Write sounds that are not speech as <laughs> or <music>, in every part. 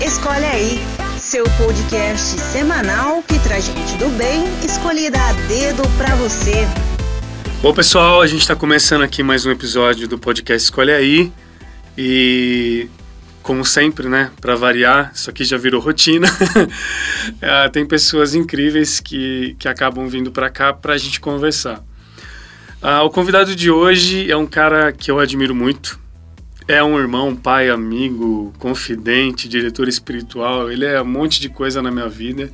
Escolhe aí, seu podcast semanal que traz gente do bem escolhida a dedo pra você. Bom, pessoal, a gente está começando aqui mais um episódio do podcast Escolhe Aí. E, como sempre, né, para variar, isso aqui já virou rotina. <laughs> Ah, tem pessoas incríveis que, que acabam vindo para cá para a gente conversar. Ah, o convidado de hoje é um cara que eu admiro muito. É um irmão, pai, amigo, confidente, diretor espiritual. Ele é um monte de coisa na minha vida.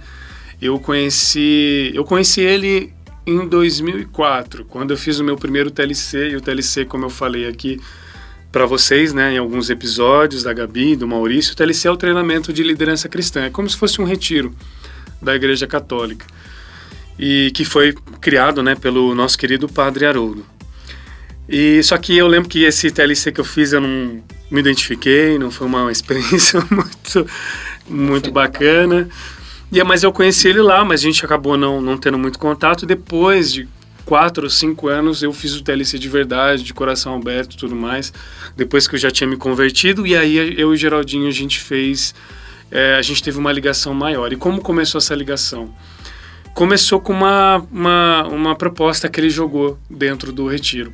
Eu conheci, eu conheci ele em 2004, quando eu fiz o meu primeiro TLC. E o TLC, como eu falei aqui para vocês, né, em alguns episódios da Gabi, do Maurício, o TLC é o treinamento de liderança cristã. É como se fosse um retiro da Igreja Católica e que foi criado, né, pelo nosso querido Padre Haroldo. E só que eu lembro que esse TLC que eu fiz eu não me identifiquei, não foi uma <laughs> experiência muito muito bacana. E mas eu conheci ele lá, mas a gente acabou não não tendo muito contato. Depois de quatro ou cinco anos eu fiz o TLC de verdade, de coração aberto, tudo mais. Depois que eu já tinha me convertido e aí eu e o Geraldinho a gente fez, é, a gente teve uma ligação maior. E como começou essa ligação? Começou com uma, uma, uma proposta que ele jogou dentro do retiro.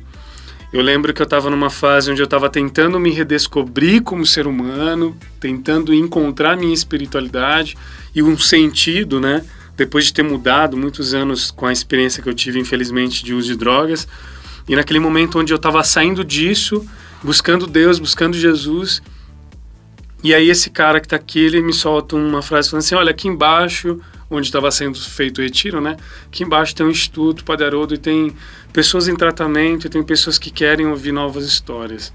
Eu lembro que eu estava numa fase onde eu estava tentando me redescobrir como ser humano, tentando encontrar minha espiritualidade e um sentido, né? Depois de ter mudado muitos anos com a experiência que eu tive, infelizmente, de uso de drogas. E naquele momento onde eu estava saindo disso, buscando Deus, buscando Jesus. E aí esse cara que está aqui, ele me solta uma frase falando assim, olha, aqui embaixo onde estava sendo feito o retiro, né? Aqui embaixo tem um instituto Padre Haroldo e tem pessoas em tratamento e tem pessoas que querem ouvir novas histórias.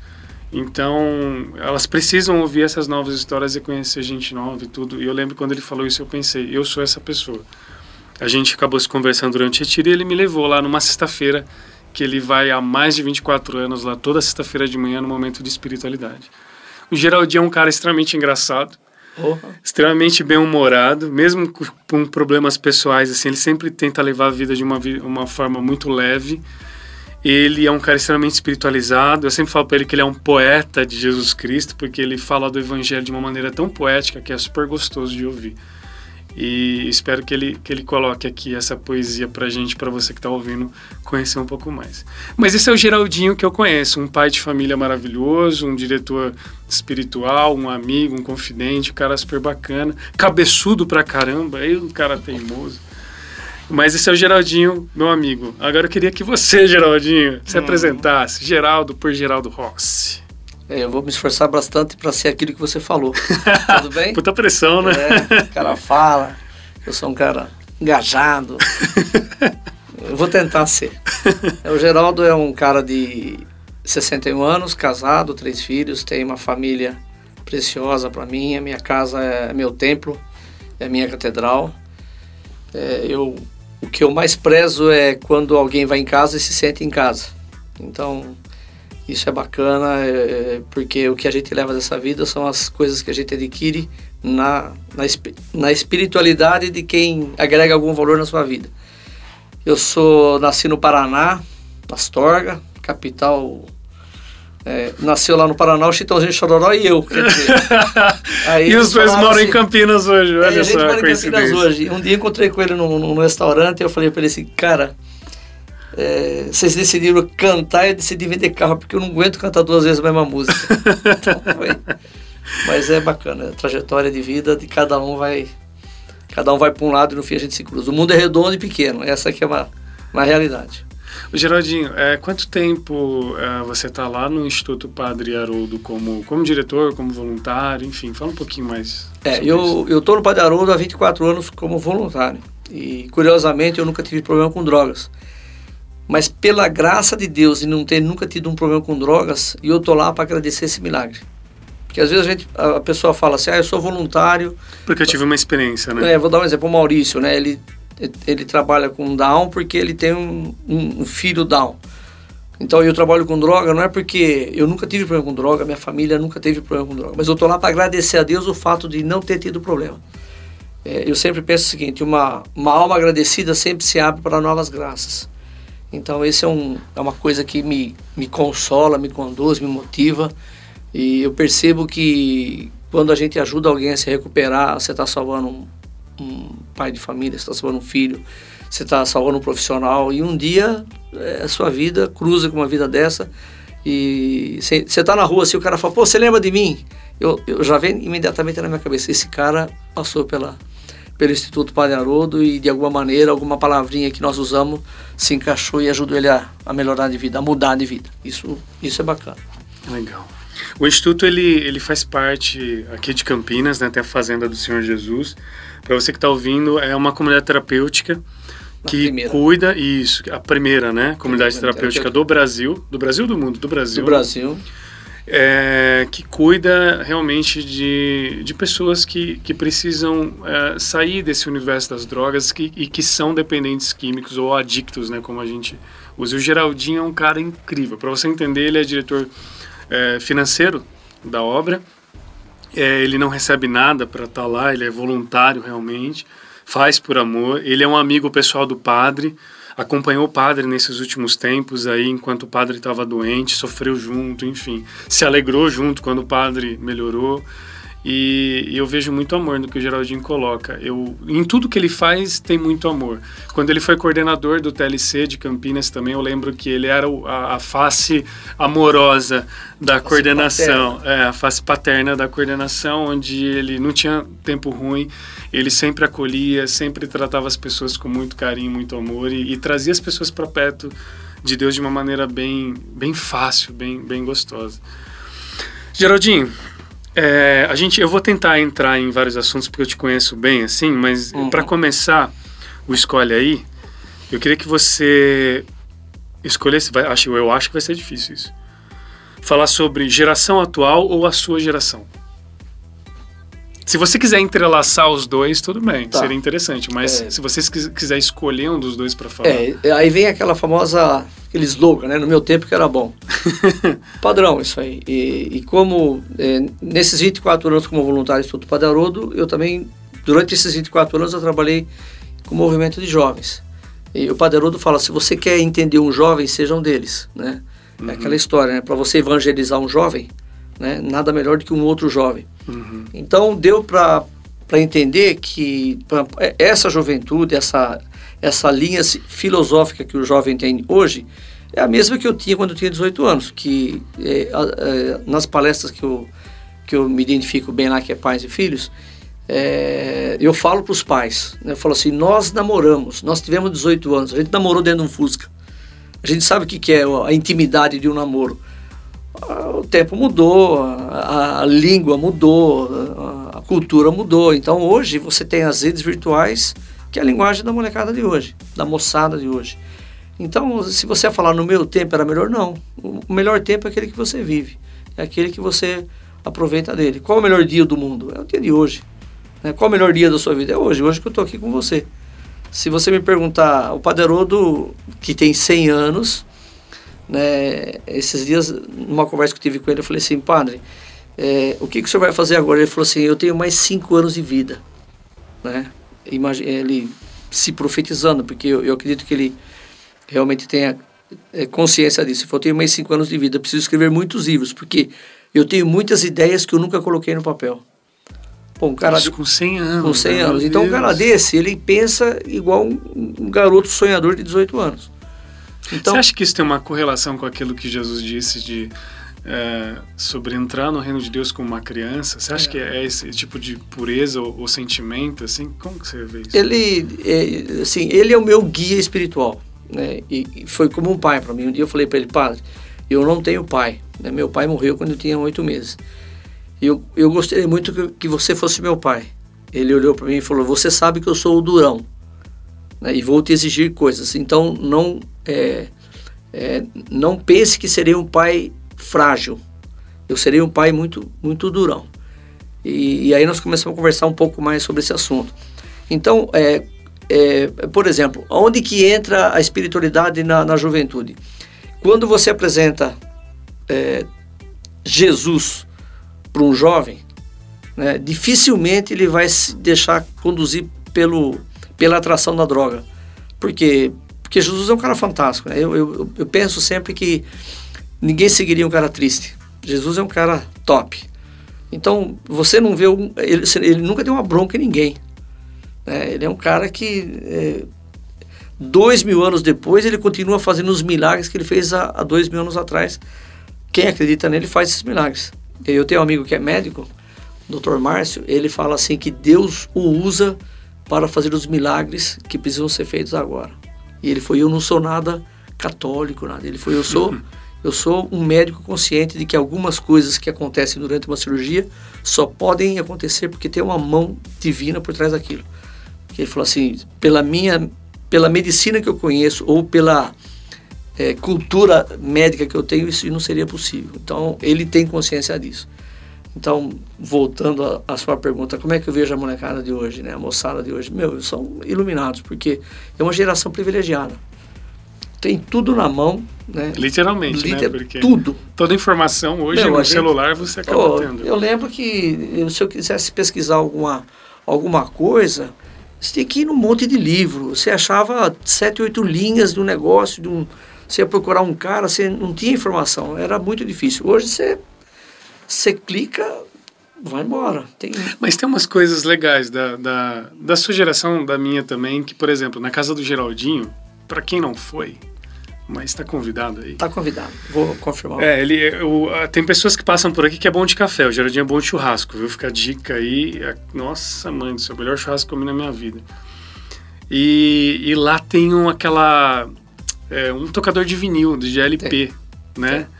Então, elas precisam ouvir essas novas histórias e conhecer gente nova e tudo. E eu lembro quando ele falou isso, eu pensei, eu sou essa pessoa. A gente acabou se conversando durante o retiro e ele me levou lá numa sexta-feira, que ele vai há mais de 24 anos lá, toda sexta-feira de manhã, no momento de espiritualidade. O Geraldinho é um cara extremamente engraçado. Extremamente bem-humorado, mesmo com problemas pessoais, assim, ele sempre tenta levar a vida de uma, uma forma muito leve. Ele é um cara extremamente espiritualizado. Eu sempre falo para ele que ele é um poeta de Jesus Cristo, porque ele fala do evangelho de uma maneira tão poética que é super gostoso de ouvir. E espero que ele, que ele coloque aqui essa poesia pra gente, para você que está ouvindo, conhecer um pouco mais. Mas esse é o Geraldinho que eu conheço, um pai de família maravilhoso, um diretor espiritual, um amigo, um confidente, um cara super bacana, cabeçudo pra caramba, aí um cara teimoso. Mas esse é o Geraldinho, meu amigo. Agora eu queria que você, Geraldinho, se hum. apresentasse. Geraldo por Geraldo Rossi. É, eu vou me esforçar bastante para ser aquilo que você falou. <laughs> Tudo bem? Puta pressão, né? É, o cara fala, eu sou um cara engajado. <laughs> eu vou tentar ser. É, o Geraldo é um cara de 61 anos, casado, três filhos, tem uma família preciosa para mim. A minha casa é meu templo, é minha catedral. É, eu, o que eu mais prezo é quando alguém vai em casa e se sente em casa. Então, isso é bacana, é, é, porque o que a gente leva dessa vida são as coisas que a gente adquire na, na, na espiritualidade de quem agrega algum valor na sua vida. Eu sou nasci no Paraná, Astorga, capital é, nasceu lá no Paraná o Chitãozinho Chororó e eu. Dizer, <laughs> e os dois moram assim, em Campinas hoje, olha é, só. A gente mora em Campinas hoje. Um dia encontrei com ele num, num restaurante e eu falei para ele assim, cara, é, vocês decidiram cantar e eu decidi vender carro, porque eu não aguento cantar duas vezes a mesma música. <laughs> então, foi. Mas é bacana, a trajetória de vida de cada um vai. Cada um vai para um lado e no fim a gente se cruza. O mundo é redondo e pequeno, essa aqui é uma, uma realidade. O Geraldinho, é, quanto tempo é, você está lá no Instituto Padre Haroldo como, como diretor, como voluntário, enfim, fala um pouquinho mais. É, eu estou no Padre Haroldo há 24 anos como voluntário. E curiosamente eu nunca tive problema com drogas. Mas pela graça de Deus e não ter nunca tido um problema com drogas, eu tô lá para agradecer esse milagre. Porque às vezes a, gente, a pessoa fala assim, ah, eu sou voluntário. Porque eu tive uma experiência, né? É, vou dar um exemplo, o Maurício, né? Ele, ele trabalha com Down porque ele tem um, um, um filho Down. Então eu trabalho com droga, não é porque eu nunca tive problema com droga, minha família nunca teve problema com droga, mas eu tô lá para agradecer a Deus o fato de não ter tido problema. É, eu sempre penso o seguinte: uma, uma alma agradecida sempre se abre para novas graças. Então, esse é, um, é uma coisa que me, me consola, me conduz, me motiva. E eu percebo que quando a gente ajuda alguém a se recuperar, você está salvando um, um, pai de família, você está salvando um filho, você está salvando um profissional e um dia é, a sua vida cruza com uma vida dessa e você está na rua assim, o cara fala, pô, você lembra de mim? Eu, eu já venho imediatamente na minha cabeça, esse cara passou pela, pelo Instituto Padre Haroldo e de alguma maneira, alguma palavrinha que nós usamos se encaixou e ajudou ele a, a melhorar de vida, a mudar de vida. Isso, isso é bacana. Legal. O Instituto ele, ele faz parte aqui de Campinas, né, tem a Fazenda do Senhor Jesus. Para você que está ouvindo, é uma comunidade terapêutica que cuida isso a primeira né comunidade terapêutica do Brasil do Brasil do mundo do Brasil do Brasil é, que cuida realmente de, de pessoas que, que precisam é, sair desse universo das drogas que, e que são dependentes químicos ou adictos, né, como a gente usa. O Geraldinho é um cara incrível. Para você entender, ele é diretor é, financeiro da obra. É, ele não recebe nada para estar tá lá, ele é voluntário realmente, faz por amor. Ele é um amigo pessoal do padre acompanhou o padre nesses últimos tempos aí, enquanto o padre estava doente, sofreu junto, enfim, se alegrou junto quando o padre melhorou. E, e, eu vejo muito amor no que o Geraldinho coloca. Eu, em tudo que ele faz, tem muito amor. Quando ele foi coordenador do TLC de Campinas também, eu lembro que ele era a, a face amorosa da a coordenação, é, a face paterna da coordenação, onde ele não tinha tempo ruim, ele sempre acolhia, sempre tratava as pessoas com muito carinho, muito amor e, e trazia as pessoas para perto de Deus de uma maneira bem, bem fácil, bem, bem gostosa. Geraldinho, é, a gente, eu vou tentar entrar em vários assuntos porque eu te conheço bem, assim, mas uhum. para começar o escolhe aí, eu queria que você escolhesse, vai, acho, eu acho que vai ser difícil isso. Falar sobre geração atual ou a sua geração. Se você quiser entrelaçar os dois, tudo bem, tá. seria interessante. Mas é. se você quiser escolher um dos dois para falar. É, aí vem aquela famosa, aquele slogan, né? No meu tempo que era bom. <laughs> Padrão, isso aí. E, e como é, nesses 24 anos como voluntário do Instituto Padre Haroldo, eu também, durante esses 24 anos, eu trabalhei com o movimento de jovens. E o Padre Haroldo fala: se você quer entender um jovem, seja um deles, né? Uhum. É aquela história, né? Para você evangelizar um jovem, né? Nada melhor do que um outro jovem. Uhum. Então deu para entender que pra, é, essa juventude, essa, essa linha filosófica que o jovem tem hoje, é a mesma que eu tinha quando eu tinha 18 anos, que é, é, nas palestras que eu, que eu me identifico bem lá, que é pais e filhos, é, eu falo para os pais, né, eu falo assim, nós namoramos, nós tivemos 18 anos, a gente namorou dentro de um Fusca, a gente sabe o que, que é a intimidade de um namoro, o tempo mudou, a, a língua mudou, a, a, cultura mudou. Então hoje você tem as redes virtuais, que é a linguagem da molecada de hoje, da moçada de hoje. Então, se você falar no meu tempo era melhor, não. O melhor tempo é aquele que você vive, é aquele que você aproveita dele. Qual é o melhor dia do mundo? É o dia de hoje. Né? Qual é o melhor dia da sua vida? É hoje, hoje que eu estou aqui com você. Se você me perguntar, o Paderodo, que tem 100 anos, né, esses dias, numa conversa que eu tive com ele, eu falei assim, padre, é, o que, que o senhor vai fazer agora? Ele falou assim, eu tenho mais cinco anos de vida. Né? Imagina, ele se profetizando, porque eu, eu acredito que ele realmente tenha é, consciência disso. Ele falou, eu tenho mais cinco anos de vida, preciso escrever muitos livros, porque eu tenho muitas ideias que eu nunca coloquei no papel. Pô, um cara Isso com 100 anos. Com 100 anos. Então, Deus. um cara desse, ele pensa igual um, um garoto sonhador de 18 anos. Então, Você acha que isso tem uma correlação com aquilo que Jesus disse de é, sobre entrar no reino de Deus como uma criança? Você acha é. que é esse tipo de pureza ou, ou, sentimento assim? Como que você vê isso? Ele, é, assim, ele é o meu guia espiritual, né? E, e foi como um pai para mim. Um dia eu falei para ele, padre, eu não tenho pai. Né? Meu pai morreu quando eu tinha oito meses. Eu, eu gostaria muito que, que você fosse meu pai. Ele olhou para mim e falou: Você sabe que eu sou o durão né? e vou te exigir coisas. Então não é, é, não pense que serei um pai frágil. Eu serei um pai muito, muito durão. E, e aí nós começamos a conversar um pouco mais sobre esse assunto. Então, é, é, por exemplo, onde que entra a espiritualidade na, na juventude? Quando você apresenta é, Jesus para um jovem, né, dificilmente ele vai se deixar conduzir pelo, pela atração da droga. Porque porque Jesus é um cara fantástico. Né? Eu, eu, eu penso sempre que ninguém seguiria um cara triste. Jesus é um cara top. Então, você não vê. Um, ele, ele nunca deu uma bronca em ninguém. Né? Ele é um cara que. É, dois mil anos depois, ele continua fazendo os milagres que ele fez há, há dois mil anos atrás. Quem acredita nele faz esses milagres. Eu tenho um amigo que é médico, Dr. Márcio, ele fala assim que Deus o usa para fazer os milagres que precisam ser feitos agora. E ele foi, eu não sou nada católico, nada. Ele foi, eu sou, eu sou um médico consciente de que algumas coisas que acontecem durante uma cirurgia só podem acontecer porque tem uma mão divina por trás daquilo. Ele falou assim, pela minha, pela medicina que eu conheço ou pela é, cultura médica que eu tenho, isso não seria possível. Então, ele tem consciência disso. Então, voltando à sua pergunta, como é que eu vejo a molecada de hoje, né? A moçada de hoje? Meu, são iluminados, porque é uma geração privilegiada. Tem tudo na mão, né? Literalmente, né? Liter né? Porque tudo. Toda informação hoje Meu, no gente, celular você acaba oh, tendo. Eu lembro que se eu quisesse pesquisar alguma, alguma coisa, você tinha que ir num monte de livro. Você achava sete, oito linhas do negócio, de um, você ia procurar um cara, você não tinha informação. Era muito difícil. Hoje você você clica, vai embora. Tem... Mas tem umas coisas legais da, da, da sua geração, da minha também, que, por exemplo, na casa do Geraldinho, para quem não foi, mas está convidado aí. Está convidado, vou confirmar. É, ele, eu, tem pessoas que passam por aqui que é bom de café, o Geraldinho é bom de churrasco, viu? Fica a dica aí. É, nossa, mãe do céu, o melhor churrasco que eu comi na minha vida. E, e lá tem um, aquela. É, um tocador de vinil, de GLP, tem. né? Tem.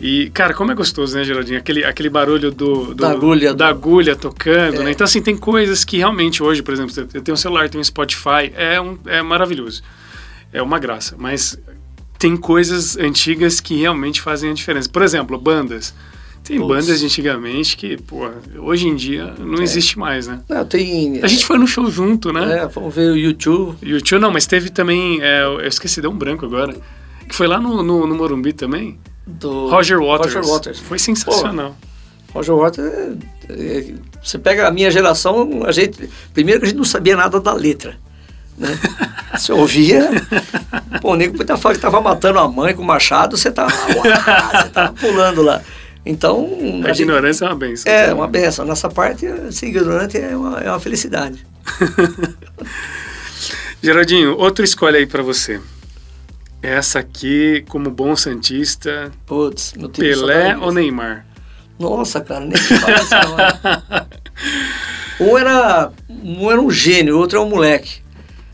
E, cara, como é gostoso, né, Geraldinho? Aquele, aquele barulho do, do da, agulha, da agulha tocando, é. né? Então, assim, tem coisas que realmente hoje, por exemplo, eu tenho um celular, tenho um Spotify, é, um, é maravilhoso. É uma graça. Mas tem coisas antigas que realmente fazem a diferença. Por exemplo, bandas. Tem Puts. bandas de antigamente que, pô, hoje em dia não é. existe mais, né? Não, tem... A gente foi no show junto, né? É, vamos ver o YouTube. YouTube não, mas teve também, é, eu esqueci, deu um branco agora, que foi lá no, no, no Morumbi também do Roger Waters. Roger Waters. Foi sensacional. Pô, Roger Waters, é, é, você pega a minha geração, a gente, primeiro que a gente não sabia nada da letra. Né? <laughs> Você ouvia, pô, o nego podia falar que tava matando a mãe com o machado, você tava, você tava pulando lá. Então. A, a ignorância gente, é uma benção. É, uma benção. Nossa parte, ser ignorante é uma, é uma felicidade. <laughs> Geraldinho, outra escolha aí para você. Essa aqui, como bom Santista. Putz, Pelé ou Neymar? Nossa, cara, nem fala <laughs> Um era, um era um gênio, o outro é um moleque.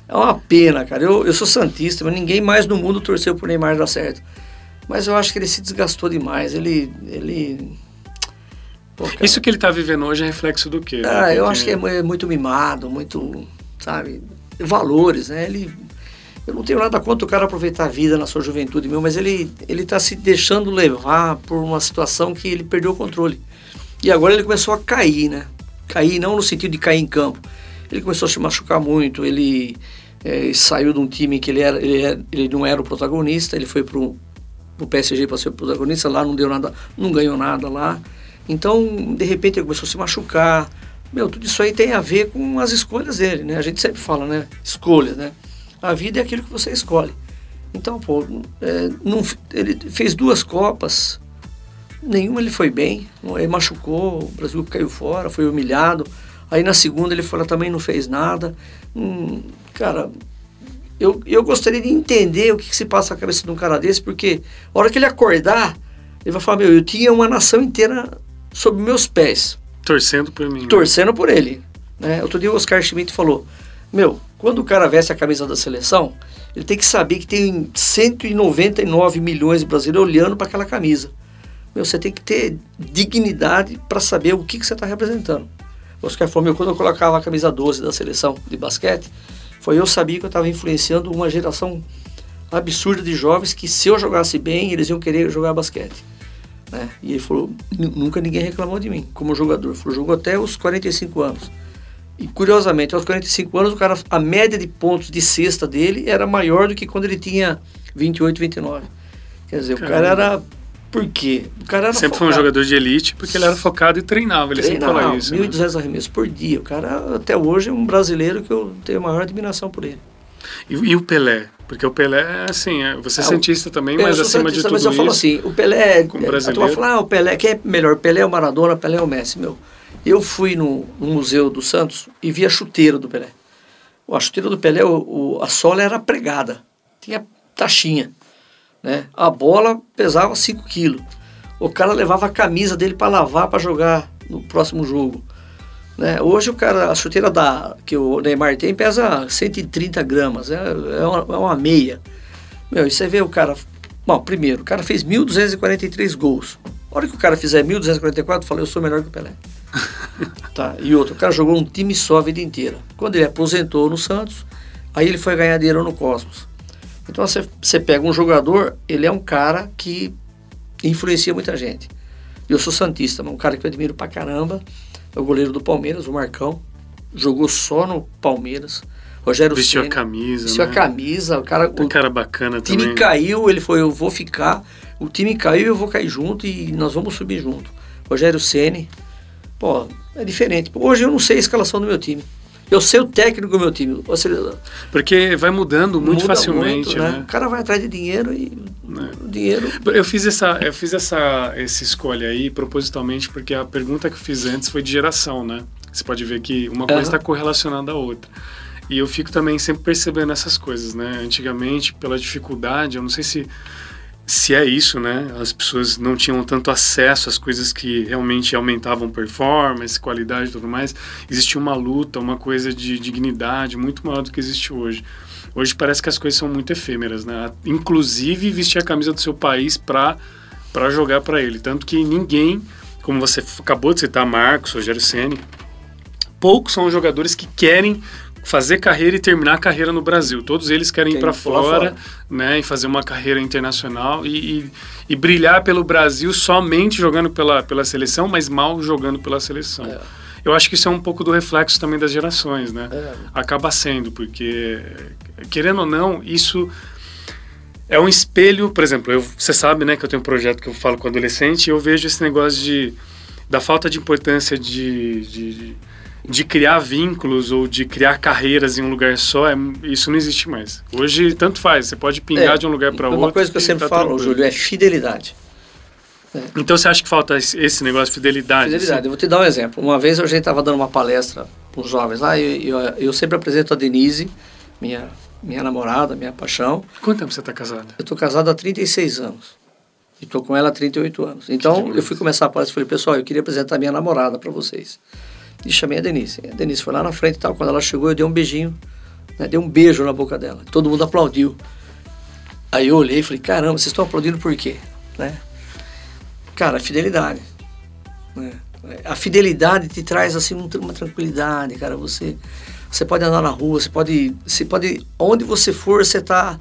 É uma pena, cara. Eu, eu sou Santista, mas ninguém mais no mundo torceu pro Neymar dar certo. Mas eu acho que ele se desgastou demais. Ele. ele... Pô, Isso que ele tá vivendo hoje é reflexo do quê? Ah, eu acho que é, é muito mimado, muito. Sabe? Valores, né? Ele eu não tenho nada contra o cara aproveitar a vida na sua juventude, meu, mas ele ele está se deixando levar por uma situação que ele perdeu o controle. E agora ele começou a cair, né? Cair não no sentido de cair em campo. Ele começou a se machucar muito, ele é, saiu de um time que ele, era, ele, era, ele não era o protagonista, ele foi para o PSG para ser o protagonista, lá não deu nada, não ganhou nada lá. Então, de repente, ele começou a se machucar. Meu, tudo isso aí tem a ver com as escolhas dele, né? A gente sempre fala, né? Escolhas, né? A vida é aquilo que você escolhe. Então, pô, é, não, ele fez duas Copas, nenhuma ele foi bem, ele machucou, o Brasil caiu fora, foi humilhado. Aí na segunda ele foi também não fez nada. Hum, cara, eu, eu gostaria de entender o que, que, se passa na cabeça de um cara desse, porque a hora que ele acordar, ele vai falar, meu, eu tinha uma nação inteira sob meus pés. Torcendo por mim. Né? Torcendo né? por ele. Né? Outro dia o Oscar Schmidt falou, meu, quando o cara veste a camisa da seleção, ele tem que saber que tem 199 milhões de brasileiros olhando para aquela camisa. Meu, você tem que ter dignidade para saber o que, que você está representando. O Oscar falou, quando eu colocava a camisa 12 da seleção de basquete, foi eu sabia que eu estava influenciando uma geração absurda de jovens que se eu jogasse bem, eles iam querer jogar basquete. Né? E ele falou, nunca ninguém reclamou de mim como jogador. Falou, jogou até os 45 anos. E curiosamente, aos 45 anos, o cara, a média de pontos de cesta dele era maior do que quando ele tinha 28, 29. Quer dizer, Caramba. o cara era. Por quê? O cara era Sempre focado. foi um jogador de elite porque ele era focado e treinava. Ele treinava, sempre fala isso. 1.200 né? arremessos por dia. O cara, até hoje, é um brasileiro que eu tenho a maior admiração por ele. E, e, o Pelé? Porque o Pelé, assim, é, você é, é cientista também, mas acima de tudo mas eu isso... falo assim, o brasileiro... A fala, ah, o Pelé, quem é melhor? Pelé é o Maradona, Pelé é o Messi, meu. Eu fui no, no Museu do Santos e vi a chuteira do Pelé. A chuteira do Pelé, o, o, a sola era pregada, tinha taxinha. Né? A bola pesava 5 quilos. O cara levava a camisa dele para lavar para jogar no próximo jogo. Né? Hoje o cara, a chuteira da, que o Neymar tem pesa 130 gramas, é, é, uma, é uma meia. Meu, e você vê o cara. Bom, primeiro, o cara fez 1.243 gols. A hora que o cara fizer 1.244, eu falei, eu sou melhor que o Pelé. <laughs> tá, e outro, o cara jogou um time só a vida inteira. Quando ele aposentou no Santos, aí ele foi ganhar dinheiro no Cosmos. Então você, você pega um jogador, ele é um cara que influencia muita gente. Eu sou Santista, um cara que eu admiro pra caramba. É o goleiro do Palmeiras, o Marcão. Jogou só no Palmeiras. Rogério Vestiu Senna, a camisa. Vestiu né? a camisa. O cara, um cara bacana também. O time caiu, ele foi, eu vou ficar. O time caiu, eu vou cair junto e nós vamos subir junto. Rogério Ceni, pô, é diferente. Hoje eu não sei a escalação do meu time. Eu sei o técnico do meu time. Seja, Porque vai mudando muito muda facilmente, muito, né? né? O cara vai atrás de dinheiro e é. dinheiro. Eu fiz essa, eu fiz essa, essa escolha aí propositalmente porque a pergunta que eu fiz antes foi de geração, né? Você pode ver que uma coisa está uhum. correlacionada à outra. E eu fico também sempre percebendo essas coisas, né? Antigamente, pela dificuldade, eu não sei se se é isso, né? As pessoas não tinham tanto acesso às coisas que realmente aumentavam performance, qualidade e tudo mais. Existia uma luta, uma coisa de dignidade muito maior do que existe hoje. Hoje parece que as coisas são muito efêmeras, né? Inclusive vestir a camisa do seu país para para jogar para ele, tanto que ninguém, como você acabou de citar, Marcos, Rogério Ceni, poucos são os jogadores que querem fazer carreira e terminar a carreira no Brasil. Todos eles querem ir para fora, fora, né, e fazer uma carreira internacional e, e, e, brilhar pelo Brasil somente jogando pela, pela seleção, mas mal jogando pela seleção. É. Eu acho que isso é um pouco do reflexo também das gerações, né? É. Acaba sendo, porque, querendo ou não, isso é um espelho, por exemplo, eu, você sabe, né, que eu tenho um projeto que eu falo com adolescente e eu vejo esse negócio de, da falta de importância de, de, de de criar vínculos ou de criar carreiras em um lugar só, é, isso não existe mais. Hoje, tanto faz, você pode pingar é, de um lugar para outro. Uma coisa que eu sempre tá falo, tranquilo. Júlio, é fidelidade. É. Então você acha que falta esse negócio de fidelidade? Fidelidade. Assim? Eu vou te dar um exemplo. Uma vez a gente estava dando uma palestra para os jovens lá e eu, eu, sempre apresento a Denise, minha, minha namorada, minha paixão. Quanto tempo você está casado? Eu estou casado há 36 anos. E estou com ela há 38 anos. Então eu fui começar a palestra e falei, pessoal, eu queria apresentar minha namorada para vocês e chamei a Denise. A Denise foi lá na frente e tal. Quando ela chegou, eu dei um beijinho, né? dei um beijo na boca dela. Todo mundo aplaudiu. Aí eu olhei e falei, caramba, vocês estão aplaudindo por quê? Né? Cara, fidelidade. Né? A fidelidade te traz assim uma tranquilidade, cara. Você, você pode andar na rua, você pode, você pode, onde você for, você tá,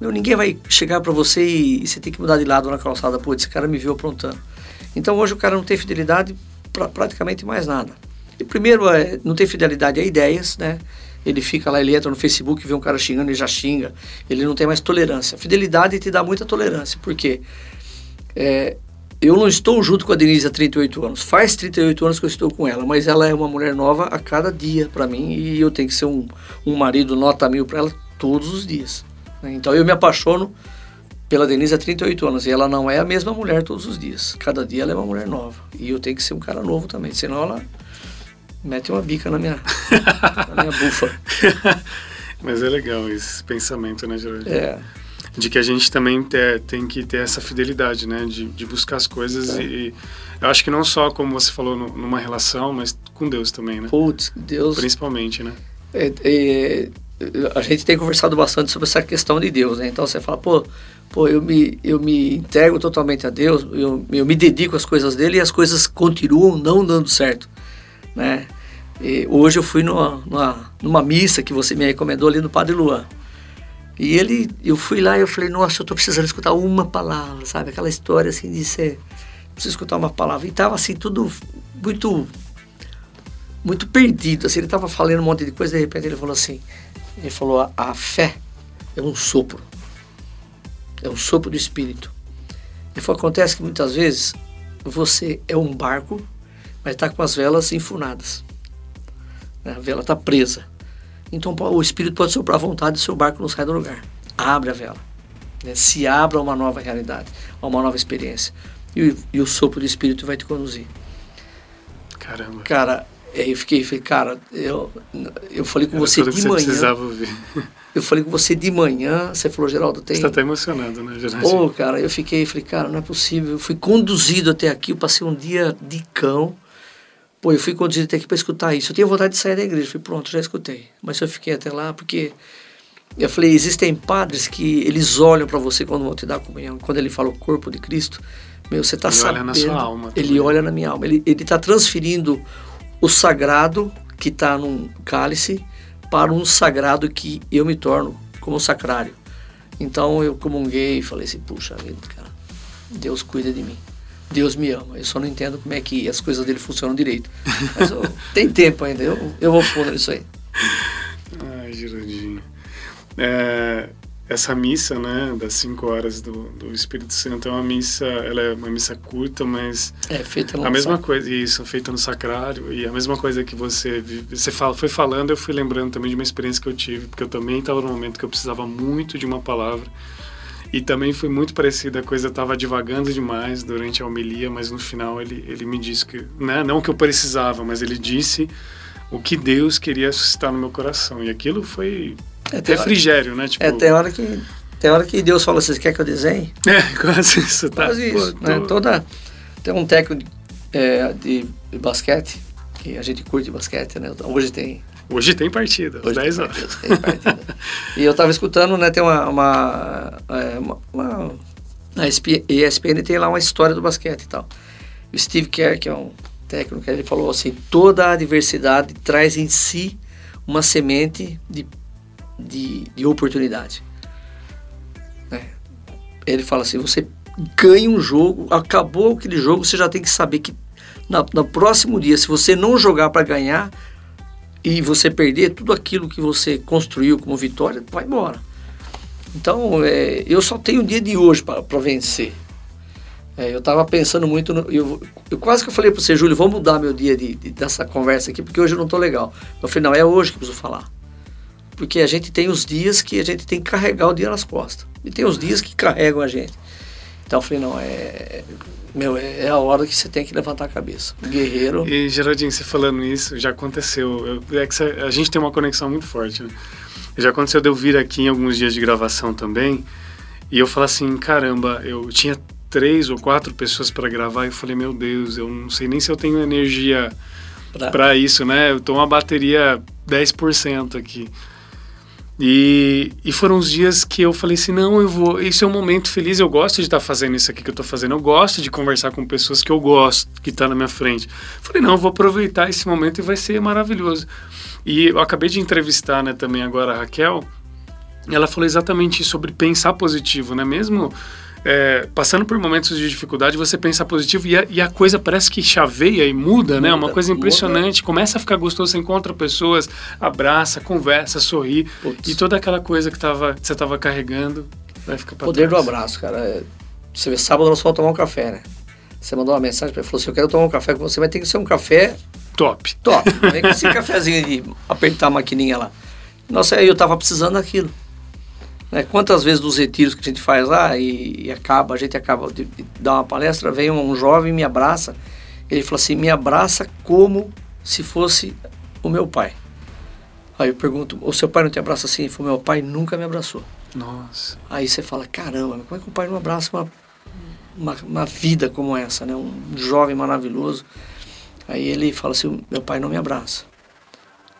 meu, ninguém vai chegar para você e, e, você tem que mudar de lado na calçada. Pô, esse cara me viu aprontando. Então hoje o cara não tem fidelidade para praticamente mais nada. E primeiro, é, não tem fidelidade a ideias, né? Ele fica lá, ele entra no Facebook, vê um cara xingando, ele já xinga. Ele não tem mais tolerância. Fidelidade te dá muita tolerância, porque é, eu não estou junto com a Denise há 38 anos. Faz 38 anos que eu estou com ela, mas ela é uma mulher nova a cada dia para mim e eu tenho que ser um, um marido nota mil para ela todos os dias. Né? Então eu me apaixono pela Denise há 38 anos e ela não é a mesma mulher todos os dias. Cada dia ela é uma mulher nova e eu tenho que ser um cara novo também, senão ela mete uma bica na minha, <laughs> na minha bufa. Mas é legal esse pensamento, né, Jorge? É. De que a gente também ter, tem que ter essa fidelidade, né? De, de buscar as coisas é. e, eu acho que não só, como você falou, numa relação, mas com Deus também, né? Putz, Deus... Principalmente, né? É, é, a gente tem conversado bastante sobre essa questão de Deus, né? Então você fala, pô, pô eu, me, eu me entrego totalmente a Deus, eu, eu me dedico às coisas dele e as coisas continuam não dando certo né? E hoje eu fui numa, numa, numa, missa que você me recomendou ali no Padre Luan. E ele, eu fui lá e eu falei, nossa, eu estou precisando escutar uma palavra, sabe? Aquela história assim de ser, preciso escutar uma palavra. E tava assim, tudo muito, muito perdido. Assim, ele estava falando um monte de coisa, de repente ele falou assim, ele falou, a, fé é um sopro. É um sopro do Espírito. E acontece que muitas vezes você é um barco mas está com as velas enfunadas. A vela está presa. Então o Espírito pode soprar à vontade e seu barco não sai do lugar. Abre a vela. Né? Se abra a uma nova realidade, a uma nova experiência. E, e o sopro do Espírito vai te conduzir. Caramba. Cara, aí eu fiquei, falei, cara, eu, eu falei com Era você de que manhã. Você precisava ouvir. <laughs> Eu falei com você de manhã, você falou, Geraldo, tem. Você tá até emocionado, né, Geraldo? Pô, cara, eu fiquei, falei, cara, não é possível. Eu fui conduzido até aqui, eu passei um dia de cão. Pô, eu fui conduzido até aqui para escutar isso. Eu tinha vontade de sair da igreja. Falei, pronto, já escutei. Mas eu fiquei até lá porque. Eu falei, existem padres que eles olham para você quando vão te dar a comunhão. Quando ele fala o corpo de Cristo, meu, você tá Ele sabendo. olha na sua alma Ele também. olha na minha alma. Ele, ele tá transferindo o sagrado que está num cálice para um sagrado que eu me torno como sacrário. Então eu comunguei e falei assim, puxa vida, cara, Deus cuida de mim. Deus me ama. Eu só não entendo como é que as coisas dele funcionam direito. Mas eu- tem tempo ainda, eu, eu vou fundo nisso aí. Ai, Geraldinho. É, essa missa, né, das 5 horas do, do Espírito Santo é uma missa, ela é uma missa curta, mas É feita no a mesma lançado. coisa, isso, feita no sacrário, e a mesma coisa que você, você fala, foi falando, eu fui lembrando também de uma experiência que eu tive, porque eu também estava num momento que eu precisava muito de uma palavra, e também foi muito parecida, a coisa estava divagando demais durante a homilia, mas no final ele, ele me disse que, né, não o que eu precisava, mas ele disse o que Deus queria suscitar no meu coração, e aquilo foi É, tem, hora, refrigério, né, tipo... é, tem hora que tem hora que Deus fala assim, quer que eu desenhe? <laughs> É, quase isso, tá? Quase isso. Pô, né? tô- Toda, tem um técnico de, é, de, de basquete, que a gente curte basquete, né? Hoje tem Hoje tem partida, Hoje 10 tem horas. tem partida. <laughs> e eu tava escutando, né, tem uma, uma, é, uma, uma- na ESP ESPN tem lá uma história do basquete e tal. O Steve Kerr, que é um técnico, ele falou assim, toda a adversidade traz em si uma semente de, de, de oportunidade. né? Ele fala assim, você ganha um jogo, acabou aquele jogo, você já tem que saber que na, no próximo dia, se você não jogar para ganhar, e você perder tudo aquilo que você construiu como vitória, vai embora. Então, é, eu só tenho o dia de hoje para vencer. É, eu estava pensando muito, no, eu, eu quase que eu falei para você, Júlio, vamos mudar meu dia de, de- dessa conversa aqui, porque hoje eu não estou legal. Eu falei, não, é hoje que preciso falar. Porque a gente tem os dias que a gente tem que carregar o dia nas costas. E tem os dias que carregam a gente. Então eu falei, não, é, meu, é, é a hora que você tem que levantar a cabeça. Guerreiro... E, Geraldinho, você falando isso, já aconteceu. Eu- é que a gente tem uma conexão muito forte, né? Já aconteceu de eu vir aqui em alguns dias de gravação também, e eu falar assim, caramba, eu tinha três ou quatro pessoas para gravar, e eu falei, meu Deus, eu não sei nem se eu tenho energia para isso, né? Eu tô uma bateria 10% aqui. E, e foram os dias que eu falei assim, não, eu vou, esse é um momento feliz, eu gosto de estar fazendo isso aqui que eu tô fazendo, eu gosto de conversar com pessoas que eu gosto, que tá na minha frente. Falei, não, eu vou aproveitar esse momento e vai ser maravilhoso. E eu acabei de entrevistar, né, também agora a Raquel, ela falou exatamente isso, sobre pensar positivo, né? Mesmo é, passando por momentos de dificuldade, você pensa positivo e a, e a coisa parece que chaveia e muda, né? Uma Muda, coisa muda. impressionante. Começa a ficar gostoso, você encontra pessoas, abraça, conversa, sorri. Putz. E toda aquela coisa que tava, que você estava carregando vai ficar para Poder do trás. abraço, cara. É, Você vê, sábado nós fomos tomar um café, né? Você mandou uma mensagem pra ele, falou assim, eu quero tomar um café com você, mas tem que ser um café Top. top. Não vem com esse cafezinho de apertar a maquininha lá. Nossa, aí eu tava precisando daquilo. Né? Quantas vezes dos retiros que a gente faz lá e, e acaba, a gente acaba de, de dar uma palestra, vem um, jovem e me abraça. Ele falou assim, me abraça como se fosse o meu pai. Aí eu pergunto, o seu pai não te abraça assim? Ele falou, meu pai nunca me abraçou. Nossa. Aí você fala, caramba, como é que o pai não abraça uma, uma, uma vida como essa, né? Um jovem maravilhoso. Aí ele fala assim, meu pai não me abraça.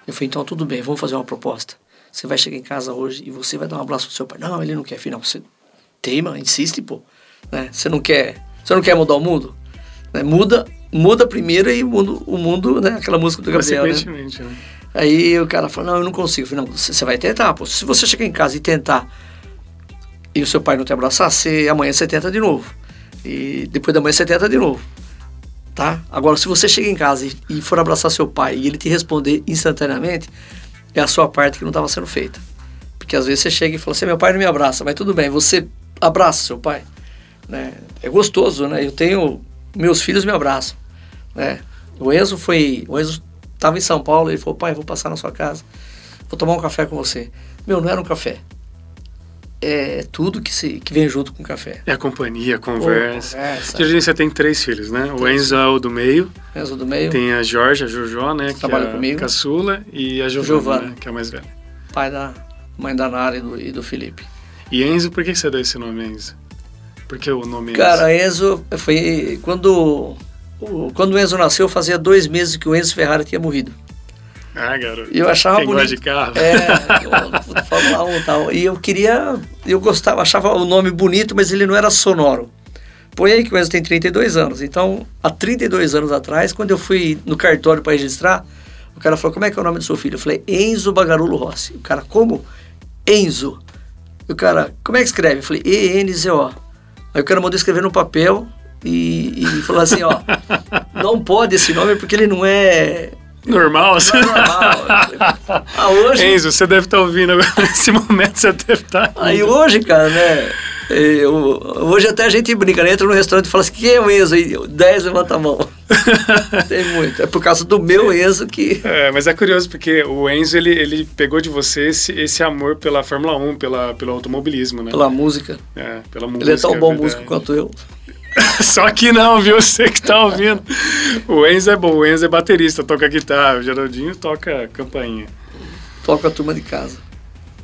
Eu falei, então tudo bem, vamos fazer uma proposta. Você vai chegar em casa hoje e você vai dar um abraço pro seu pai. Não, ele não quer, filho. Não, você teima, insiste, pô. Né? Você não quer, você não quer mudar o mundo? Né? Muda, muda primeiro e o mundo, o mundo, né? Aquela música do Gabriel, né? Né? Aí o cara fala, não, eu não consigo. Eu falei, não, você você vai tentar, pô. Se você chegar em casa e tentar e o seu pai não te abraçar, você, amanhã você tenta de novo. E depois da manhã você tenta de novo. Tá? Agora, se você chega em casa e, e for abraçar seu pai e ele te responder instantaneamente, é a sua parte que não estava sendo feita. Porque às vezes você chega e fala assim, meu pai não me abraça, mas tudo bem, você abraça seu pai. Né? É gostoso, né? Eu tenho, meus filhos me abraçam. Né? O Enzo foi, o Enzo estava em São Paulo, ele falou, pai, vou passar na sua casa. vou tomar um café com você. Meu, não era um café. É tudo que, se, que vem junto com o café. É a companhia, a conversa. conversa. Geraldinho, você tem três filhos, né? O Enzo é o do meio. Enzo do meio. Tem a Jorge, a Jojó, né? Que Trabalha é a comigo. caçula. E a Giovana, Giovana. né, que é a mais velha. Pai da mãe da Nara e do, e do Felipe. E Enzo, por que você deu esse nome, Enzo? Por que o nome Enzo? Cara, Enzo foi quando o, quando o Enzo nasceu, fazia dois meses que o Enzo Ferrari tinha morrido. Ah, garoto. Eu achava Quem bonito. de carro. É, eu- Fórmula 1 e tal. E eu queria, eu gostava, achava o nome bonito, mas ele não era sonoro. Põe aí que o Enzo tem 32 anos. Então, há 32 anos atrás, quando eu fui no cartório para registrar, o cara falou: Como é que é o nome do seu filho? Eu falei: Enzo Bagarulo Rossi. O cara, como? Enzo. E o cara, como é que escreve? Eu falei: E-N-Z-O. Aí o cara mandou escrever no papel e, e falou assim: Ó, não pode esse nome porque ele não é. Normal? assim? É normal. <laughs> Ah, hoje. Enzo, você deve estar ouvindo agora. <laughs> Nesse momento você deve estar. Aí hoje, cara, né? eu- hoje até a gente brinca, né? Entra no restaurante e fala assim, quem é o Enzo? Aí 10 levanta a mão. <laughs> Tem muito. É por causa do meu Enzo que. É, mas é curioso porque o Enzo ele, ele pegou de você esse, esse amor pela Fórmula 1, pela, pelo automobilismo, né? Pela música. É, pela música. Ele é tão bom verdade. músico quanto eu. <laughs> Só que não, viu? Você que tá ouvindo. O Enzo é bom, o Enzo é baterista, toca guitarra, o Geraldinho toca campainha. Toca a turma de casa.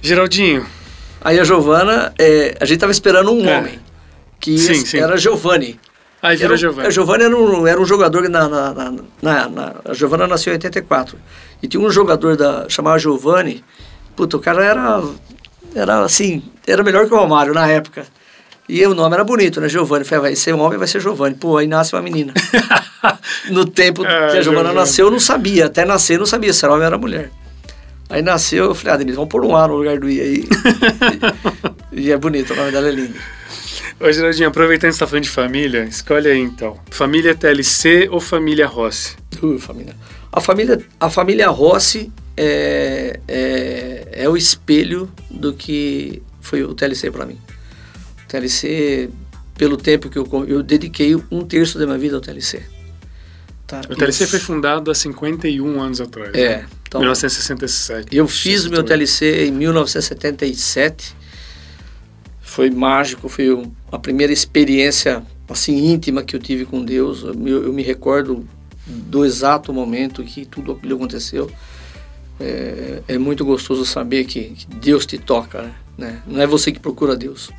Geraldinho, Aí a Giovana, é, a gente tava esperando um É. homem. Que Sim, sim. era Giovanni. aí um- Giovanni. A Giovanni era um, era um jogador na, na, na, na- na- A Giovanna nasceu em 84. E tinha um jogador da, chamado Giovanni. Puta, o cara era. Era assim. Era melhor que o Romário na época. E o nome era bonito, né? Giovanni. Falei, vai ser um homem, vai ser Giovanni. Pô, aí nasce uma menina. <laughs> no tempo Ah, que a Giovanna nasceu, eu não sabia. Até nascer, eu não sabia se era homem ou era mulher. Aí nasceu, eu falei, ah, Denise, vamos pôr um A no lugar do I aí. <laughs> e, e é bonito, o nome dela é lindo. Ô, Geraldinho, aproveitando que você tá falando de família, escolhe aí então. Família TLC ou família Rossi? Uh, família. A família, a família Rossi é, é, é o espelho do que foi o TLC para mim. O TLC, pelo tempo que eu, eu dediquei um terço da minha vida ao TLC. Tá? O TLC Eu- foi fundado há 51 anos atrás. É, né? então- 1967. Eu fiz o meu TLC em 1977. Foi mágico, foi a primeira experiência assim íntima que eu tive com Deus. Eu, me- eu me recordo do exato momento que tudo aquilo aconteceu. É, é muito gostoso saber que, que Deus te toca, né? Não é você que procura Deus,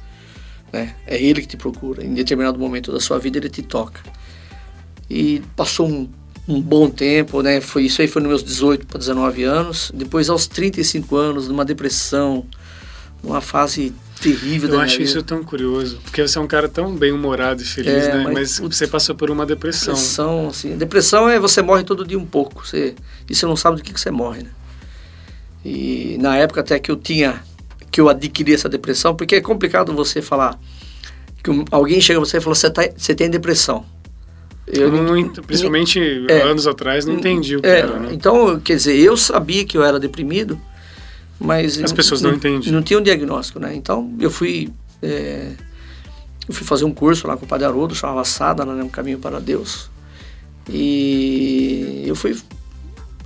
né? É Ele que te procura. Em determinado momento da sua vida Ele te toca. E passou um, um bom tempo, né? Foi isso aí foi nos meus 18 para 19 anos. Depois aos 35 anos, numa depressão, numa fase terrível da Eu acho vida. isso tão curioso, porque você é um cara tão bem-humorado e feliz, É, né? mas, Mas, você passou por uma depressão. Depressão, assim. Depressão é você morre todo dia um pouco. Você, e você não sabe do que, que você morre, né? E na época até que eu tinha, que eu adquiri essa depressão, porque é complicado você falar que um- alguém chega a você e fala, você, tá, tem depressão. Eu não, ent- principalmente É. anos atrás, não entendi o que É, era, né? Então, quer dizer, eu sabia que eu era deprimido, mas... As pessoas não entendiam. Não tinham diagnóstico, né? Então, eu fui... é, eu fui fazer um curso lá com o Padre Haroldo, chamava Sadhana, né? Um Caminho para Deus. E eu fui,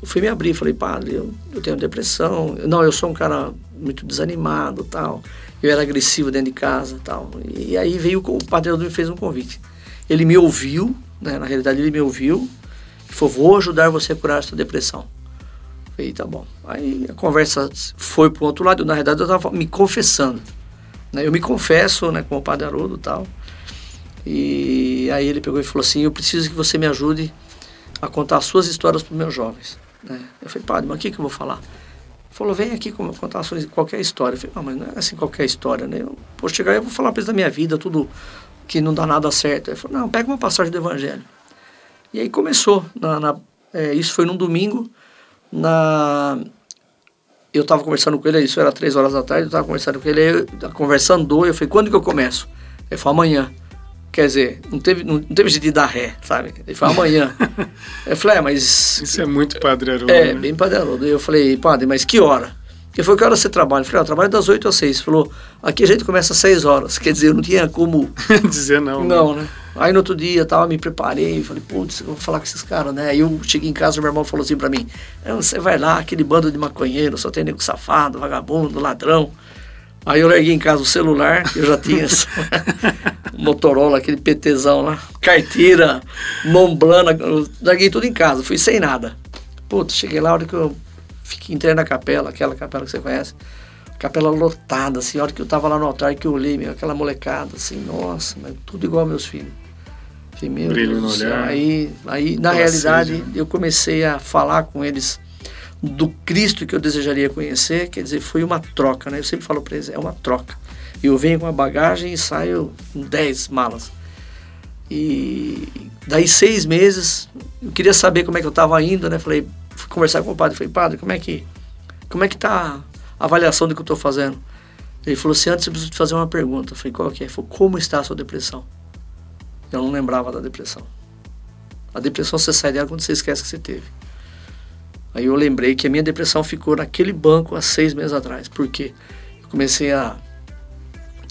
eu fui me abrir, falei, padre, eu, eu tenho depressão. Não, eu sou um cara muito desanimado tal. Eu era agressivo dentro de casa tal. E aí veio, o Padre Haroldo me fez um convite. Ele me ouviu, né? Na realidade ele me ouviu e falou, vou ajudar você a curar essa depressão. Falei, tá bom. Aí a conversa foi para o outro lado. Na realidade eu estava me confessando. Né? Eu me confesso né, com o Padre Haroldo e tal. E aí ele pegou e falou assim, eu preciso que você me ajude a contar as suas histórias para os meus jovens. Né? Eu falei, padre, mas o que, que eu vou falar? Ele falou, vem aqui contar sua, qualquer história. Eu falei, não, mas não é assim qualquer história, né? Eu vou chegar e vou falar eles da minha vida, tudo que não dá nada certo. Ele falou, não, pega uma passagem do Evangelho. E aí começou. Na, na- é, isso foi num domingo. Na, eu estava conversando com ele, isso era três horas da tarde, eu estava conversando com ele, aí a conversa andou, eu falei, quando que eu começo? Ele falou, amanhã. Quer dizer, não teve, não, teve jeito de dar ré, sabe? Ele falou, amanhã. <laughs> eu falei, é, mas... Isso é muito Padre Haroldo, É, né? bem Padre Haroldo. Eu falei, padre, mas que hora? Ele falou, que hora você trabalha? Eu falei, ah, eu trabalho das 8 às 6. Ele falou, aqui a gente começa às 6 horas. Quer dizer, eu não tinha como... <laughs> Dizer não. né? Não, né? Aí no outro dia tal, me preparei, falei, putz, eu vou falar com esses caras, né? Aí eu cheguei em casa, meu irmão falou assim pra mim, você vai lá, aquele bando de maconheiro, só tem nego safado, vagabundo, ladrão. Aí eu larguei em casa o celular, eu já tinha <laughs> Motorola, aquele PTzão lá, carteira, Momblana, larguei tudo em casa, fui sem nada. Putz, cheguei lá, a hora que eu fiquei, entrei na capela, aquela capela que você conhece, capela lotada, assim, a hora que eu tava lá no altar, que eu olhei, meu, aquela molecada, assim, nossa, mas tudo igual meus filhos. Falei, meu Brilho Deus no olhar. Aí, aí na realidade, sede. eu comecei a falar com eles do Cristo que eu desejaria conhecer, quer dizer, foi uma troca, né? Eu sempre falo para eles, é uma troca. Eu venho com a bagagem e saio com 10 malas. E daí seis meses, eu queria saber como é que eu estava indo, né? Falei, fui conversar com o padre, falei, padre, como é que, como é que tá a avaliação do que eu estou fazendo? Ele falou assim, antes eu preciso te fazer uma pergunta. Eu falei, qual que é? Ele falou, como está a sua depressão? Eu não lembrava da depressão. A depressão você sai dela quando você esquece que você teve. Aí eu lembrei que a minha depressão ficou naquele banco há seis meses atrás. Por quê? Eu comecei a,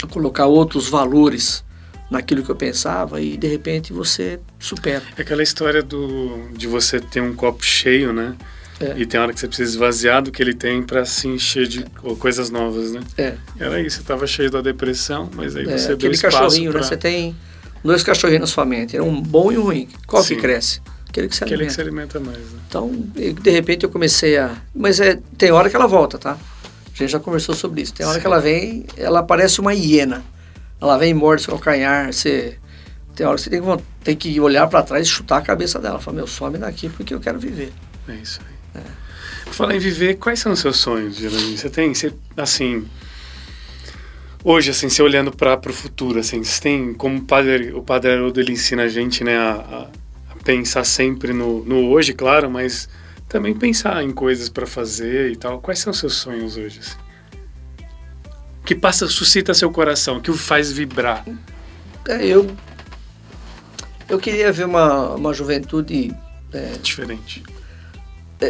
a colocar outros valores naquilo que eu pensava e de repente você supera. É aquela história do, de você ter um copo cheio, né? É. E tem hora que você precisa esvaziar do que ele tem para se encher de é. coisas novas, né? É. Era isso, você estava cheio da depressão, mas aí é, você aquele deu espaço cachorrinho, pra... né? Você tem dois cachorrinhos na sua mente, um bom e um ruim. Qual Sim. que cresce? Aquele que se Aquele alimenta. que se alimenta mais, né? Então, de repente eu comecei a. Mas é, tem hora que ela volta, tá? A gente já conversou sobre isso. Tem hora Sim. que ela vem, ela parece uma hiena. Ela vem e morde seu calcanhar. Você, tem hora que você tem que, tem que olhar para trás e chutar a cabeça dela. Falar, meu, some daqui porque eu quero viver. É isso aí. É. Falar em viver, quais são os seus sonhos, Geraldinho? Você tem, você, assim, hoje, assim, você olhando para o futuro, assim, você tem, como o padre, o padre Haroldo, ele ensina a gente, né, a, a pensar sempre no, no hoje, claro, mas também pensar em coisas para fazer e tal. Quais são os seus sonhos hoje, assim? Que passa, suscita seu coração, que o faz vibrar? É, eu, eu queria ver uma, uma juventude... É, Diferente.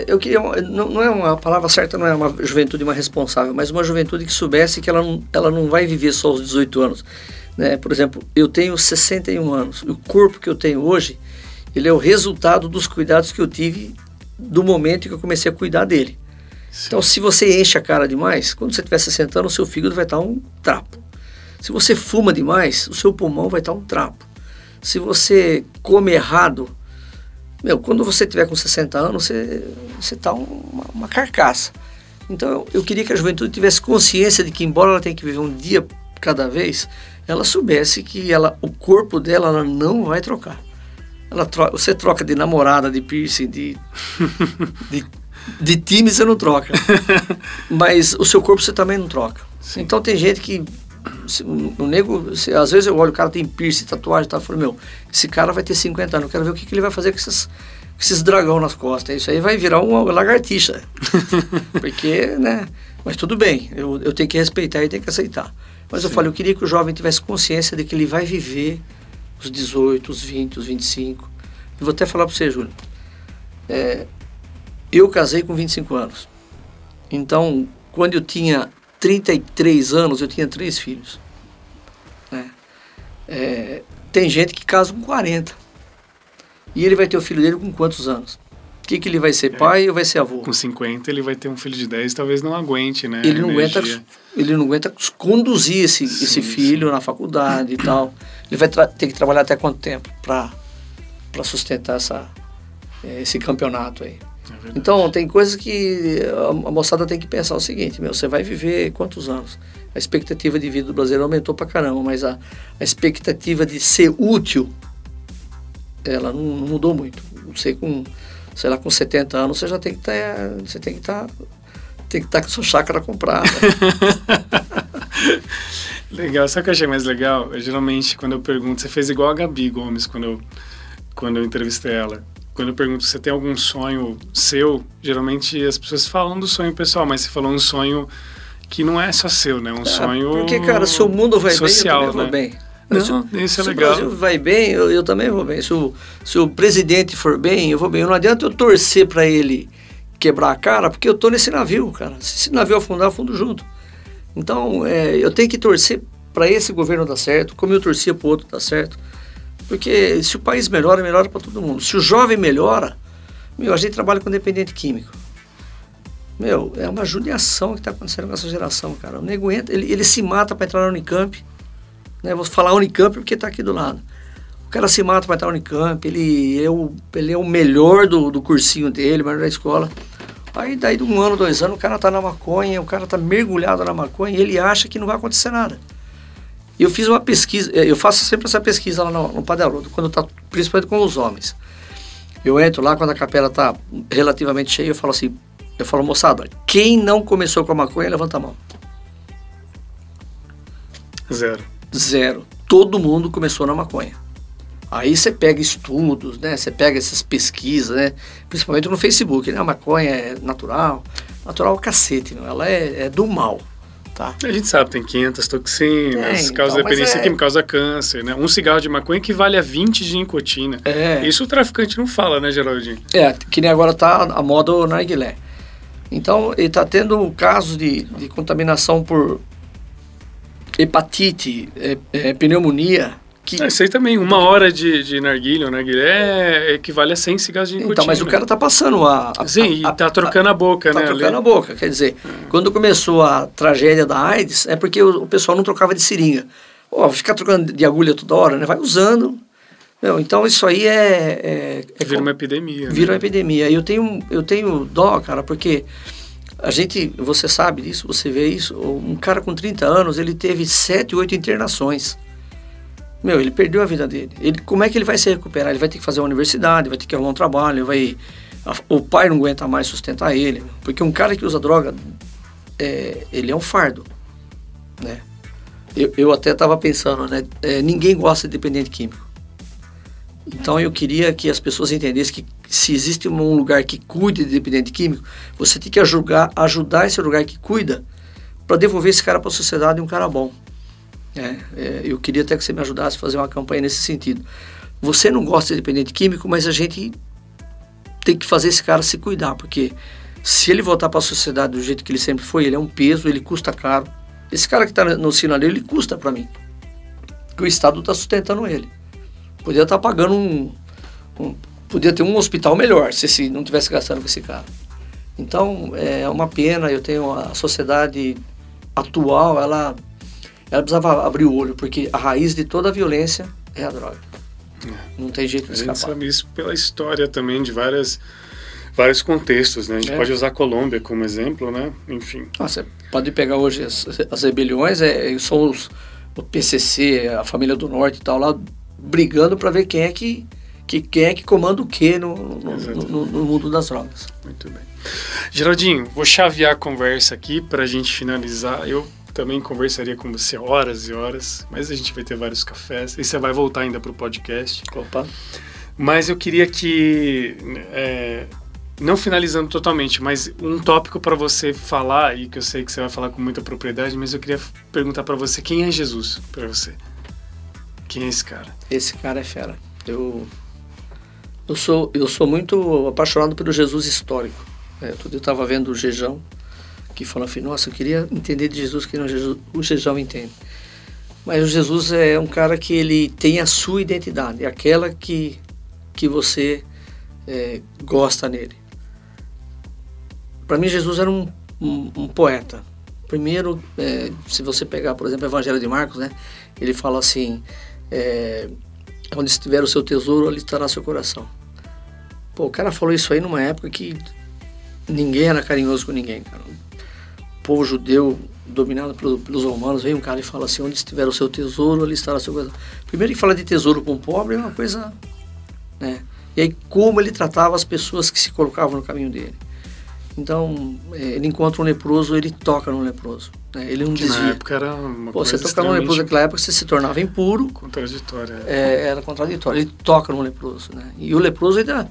eu queria não, não é uma a palavra certa não é uma juventude uma responsável mas uma juventude que soubesse que ela não, ela não vai viver só os 18 anos né por exemplo eu tenho 61 anos o corpo que eu tenho hoje ele é o resultado dos cuidados que eu tive do momento que eu comecei a cuidar dele Sim. então se você enche a cara demais quando você tiver 60 anos o seu fígado vai estar um trapo se você fuma demais o seu pulmão vai estar um trapo se você come errado meu, quando você tiver com 60 anos, você você tá uma, uma carcaça. Então eu, eu, queria que a juventude tivesse consciência de que embora ela tenha que viver um dia cada vez, ela soubesse que ela o corpo dela ela não vai trocar. Ela troca, você troca de namorada, de piercing, de <laughs> de, de time você não troca. <laughs> Mas o seu corpo você também não troca. Sim. Então tem gente que o nego, se, às vezes eu olho, o cara tem piercing, tatuagem, tá? Eu falo, meu, esse cara vai ter 50 anos, eu quero ver o que, que ele vai fazer com esses, com esses dragão nas costas. Isso aí vai virar uma lagartixa. <laughs> Porque, né? Mas tudo bem, eu, eu tenho que respeitar e tenho que aceitar. Mas Sim. eu falei, eu queria que o jovem tivesse consciência de que ele vai viver os 18, os 20, os 25. Eu vou até falar para você, Júlio. É, eu casei com 25 anos. Então, quando eu tinha 33 anos, eu tinha três filhos. Né? É, tem gente que casa com 40. E ele vai ter o filho dele com quantos anos? Que, que ele vai ser, pai é, ou vai ser avô? Com 50 ele vai ter um filho de 10, talvez não aguente, né? Ele não, aguenta, ele não aguenta conduzir esse, sim, esse filho sim. na faculdade e tal. Ele vai ter que trabalhar até quanto tempo para sustentar essa, esse campeonato aí? É então, tem coisas que a moçada tem que pensar o seguinte, meu, você vai viver quantos anos? A expectativa de vida do brasileiro aumentou pra caramba, mas a, a expectativa de ser útil, ela não, não, mudou muito. Não sei, com, sei lá, com 70 anos você já tem que estar, tá, você tem que estar, tá, tem que estar tá com sua chácara comprada. <laughs> legal, sabe o que eu achei mais legal? Eu, geralmente, quando eu pergunto, você fez igual a Gabi Gomes, quando eu, quando eu entrevistei ela quando eu pergunto se você tem algum sonho seu, geralmente as pessoas falam do sonho pessoal, mas você falou um sonho que não é só seu, né? Um ah, sonho Porque, cara, se o mundo vai social, bem, eu também né? vou bem. Não, se, isso é se legal. o Brasil vai bem, eu, eu, também vou bem. Se o, se o presidente for bem, eu vou bem. Não adianta eu torcer para ele quebrar a cara, porque eu tô nesse navio, cara. Se esse navio afundar, afundo junto. Então, é, eu tenho que torcer para esse governo dar certo, como eu torcia para o outro dar certo. Porque se o país melhora, melhora para todo mundo. Se o jovem melhora, meu, a gente trabalha com dependente químico. Meu, é uma judiação que está acontecendo com essa geração, cara. O nego entra, ele, ele se mata para entrar na Unicamp. Né? Vou falar Unicamp porque está aqui do lado. O cara se mata para entrar na Unicamp, ele é o, ele é o melhor do, do cursinho dele, melhor da escola. Aí daí de um ano, dois anos, o cara tá na maconha, o cara tá mergulhado na maconha e ele acha que não vai acontecer nada. Eu fiz uma pesquisa, eh, eu faço sempre essa pesquisa lá no, no Padarudo, quando tá, principalmente com os homens. Eu entro lá, quando a capela tá relativamente cheia, eu falo assim, eu falo, moçada, quem não começou com a maconha, levanta a mão. Zero. Zero. Todo mundo começou na maconha. Aí você pega estudos, né? Você pega essas pesquisas, né? Principalmente no Facebook, né? A maconha é natural. Natural é o cacete, meu. Ela é, é, do mal, tá? A gente sabe, tem 500 toxinas, então, causa dependência é... química, causa câncer, né? Um cigarro de maconha equivale a 20 de nicotina. É. Isso o traficante não fala, né, Geraldinho? É, que nem agora tá a moda o narguilé. Então, ele está tendo casos de, de contaminação por hepatite, é, é, pneumonia. Que... Ah, isso aí também, uma hora de, de narguilha, narguilé é, equivale a 100 cigarros de nicotina. Então, mas o cara está passando a, a... Sim, e está trocando a, boca, tá né? Está trocando a boca, quer dizer, é. quando começou a tragédia da AIDS, é porque o, o pessoal não trocava de seringa. Pô, ficar trocando de agulha toda hora, né? Vai usando, não, então isso aí é, é, é vira uma epidemia. Vira né? uma epidemia. E eu tenho, eu tenho dó, cara, porque a gente, você sabe disso, você vê isso. Um cara com 30 anos, ele teve 7, 8 internações. Meu, ele perdeu a vida dele. Ele, como é que ele vai se recuperar? Ele vai ter que fazer uma universidade, vai ter que arrumar um trabalho, vai, o pai não aguenta mais sustentar ele. Porque um cara que usa droga, é, ele é um fardo, né? Eu, eu até estava pensando, né? É, ninguém gosta de dependente químico. Então eu queria que as pessoas entendessem que se existe um lugar que cuide de dependente químico, você tem que ajudar, ajudar esse lugar que cuida para devolver esse cara para a sociedade um cara bom. É, é, eu queria até que você me ajudasse a fazer uma campanha nesse sentido. Você não gosta de dependente químico, mas a gente tem que fazer esse cara se cuidar, porque se ele voltar para a sociedade do jeito que ele sempre foi, ele é um peso, ele custa caro. Esse cara que está no sinal ele custa para mim. Porque o Estado está sustentando ele. Podia estar tá pagando um, um, Podia ter um hospital melhor se, se não tivesse gastando com esse cara. Então, é uma pena, eu tenho a sociedade atual, ela, ela precisava abrir o olho, porque a raiz de toda a violência é a droga. É. Não tem jeito de escapar. A gente sabe isso pela história também de várias vários contextos, né? A gente é. pode usar a Colômbia como exemplo, né? Enfim. Ah, você pode pegar hoje as, as rebeliões, é, são os, o PCC, a família do Norte e tal, lá brigando para ver quem é que, que, quem é que comanda o quê no, no, no, no mundo das drogas. Muito bem. Geraldinho, vou chavear a conversa aqui para a gente finalizar. Eu também conversaria com você horas e horas, mas a gente vai ter vários cafés e você vai voltar ainda para o podcast. Opa. Mas eu queria que, é, não finalizando totalmente, mas um tópico para você falar, e que eu sei que você vai falar com muita propriedade, mas eu queria perguntar para você quem é Jesus para você. Quem é esse cara? Esse cara é fera. Eu, eu, sou, eu sou muito apaixonado pelo Jesus histórico. É, eu estava vendo o Jejão, que falou assim, nossa, eu queria entender de Jesus que não Jesus, o Jejão entende. Mas o Jesus é um cara que ele tem a sua identidade, é aquela que, que você é, gosta nele. Para mim, Jesus era um, um, um poeta. Primeiro, é, se você pegar, por exemplo, o Evangelho de Marcos, né, ele fala assim: é, onde estiver o seu tesouro, ali estará seu coração. Pô, o cara falou isso aí numa época que ninguém era carinhoso com ninguém, cara. O povo judeu dominado pelos, romanos, vem um cara e fala assim, onde estiver o seu tesouro, ali estará seu coração. Primeiro que fala de tesouro com o pobre é uma coisa, né? E aí como ele tratava as pessoas que se colocavam no caminho dele. Então, é, ele encontra um leproso, ele toca no leproso. Né? Ele não que desvia. Na época era uma Pô, coisa Você tocar no leproso naquela época, você se tornava impuro. Contraditória. É, era contraditório. Ele toca no leproso. Né? E o leproso ainda...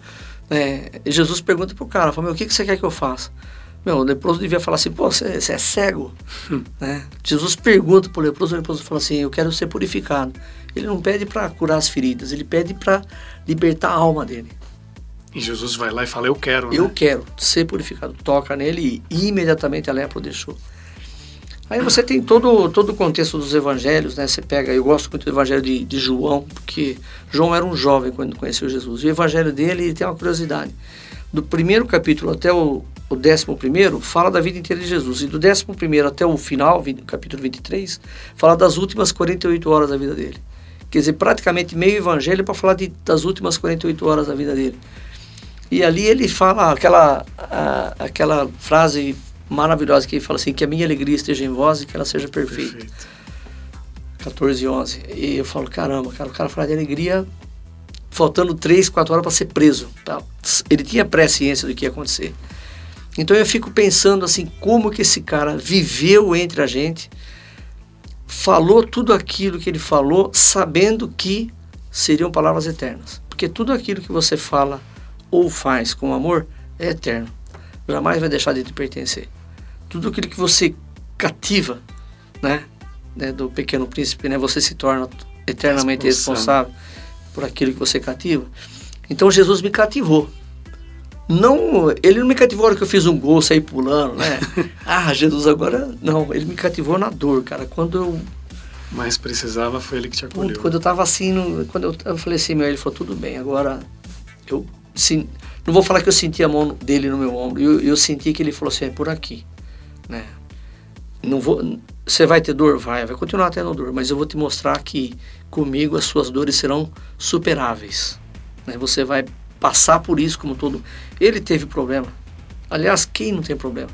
É, Jesus pergunta pro cara, fala, meu, o que, que você quer que eu faça? Meu, o leproso devia falar assim, pô, você, você é cego? Hum. Né? Jesus pergunta pro leproso, o leproso fala assim, eu quero ser purificado. Ele não pede para curar as feridas, ele pede para libertar a alma dele. E Jesus vai lá e fala, eu quero. Eu né? quero ser purificado. Toca nele e imediatamente a lepra o deixou. Aí você tem todo, todo o contexto dos evangelhos, né? Você pega, eu gosto muito do evangelho de, de João, porque João era um jovem quando conheceu Jesus. E o evangelho dele tem uma curiosidade. Do primeiro capítulo até o, o décimo primeiro, fala da vida inteira de Jesus. E do décimo primeiro até o final, 20, capítulo 23, fala das últimas 48 horas da vida dele. Quer dizer, praticamente meio evangelho para falar de, das últimas 48 horas da vida dele. E ali ele fala aquela, a, aquela frase maravilhosa que ele fala assim, que a minha alegria esteja em vós e que ela seja perfeita. Perfeito. 14 e 11. E eu falo, caramba, cara, o cara fala de alegria faltando 3, 4 horas para ser preso. Tá? Ele tinha presciência do que ia acontecer. Então eu fico pensando assim, como que esse cara viveu entre a gente, falou tudo aquilo que ele falou, sabendo que seriam palavras eternas. Porque tudo aquilo que você fala ou faz com amor é eterno. Jamais vai deixar de te pertencer tudo aquilo que você cativa, né, né, do pequeno príncipe, né, você se torna eternamente responsável por aquilo que você cativa. Então Jesus me cativou. Não, ele não me cativou na hora que eu fiz um gol, saí pulando, né? <laughs> ah, Jesus agora não, ele me cativou na dor, cara. Quando eu mais precisava foi ele que te acolheu. Quando eu tava assim, no, quando eu, eu, falei assim, meu, ele falou tudo bem. Agora eu não vou falar que eu senti a mão dele no meu ombro. Eu, eu senti que ele falou assim, é por aqui né? Não vou, você vai ter dor, vai, vai continuar tendo dor, mas eu vou te mostrar que comigo as suas dores serão superáveis. Né? Você vai passar por isso como todo. Ele teve problema. Aliás, quem não tem problema?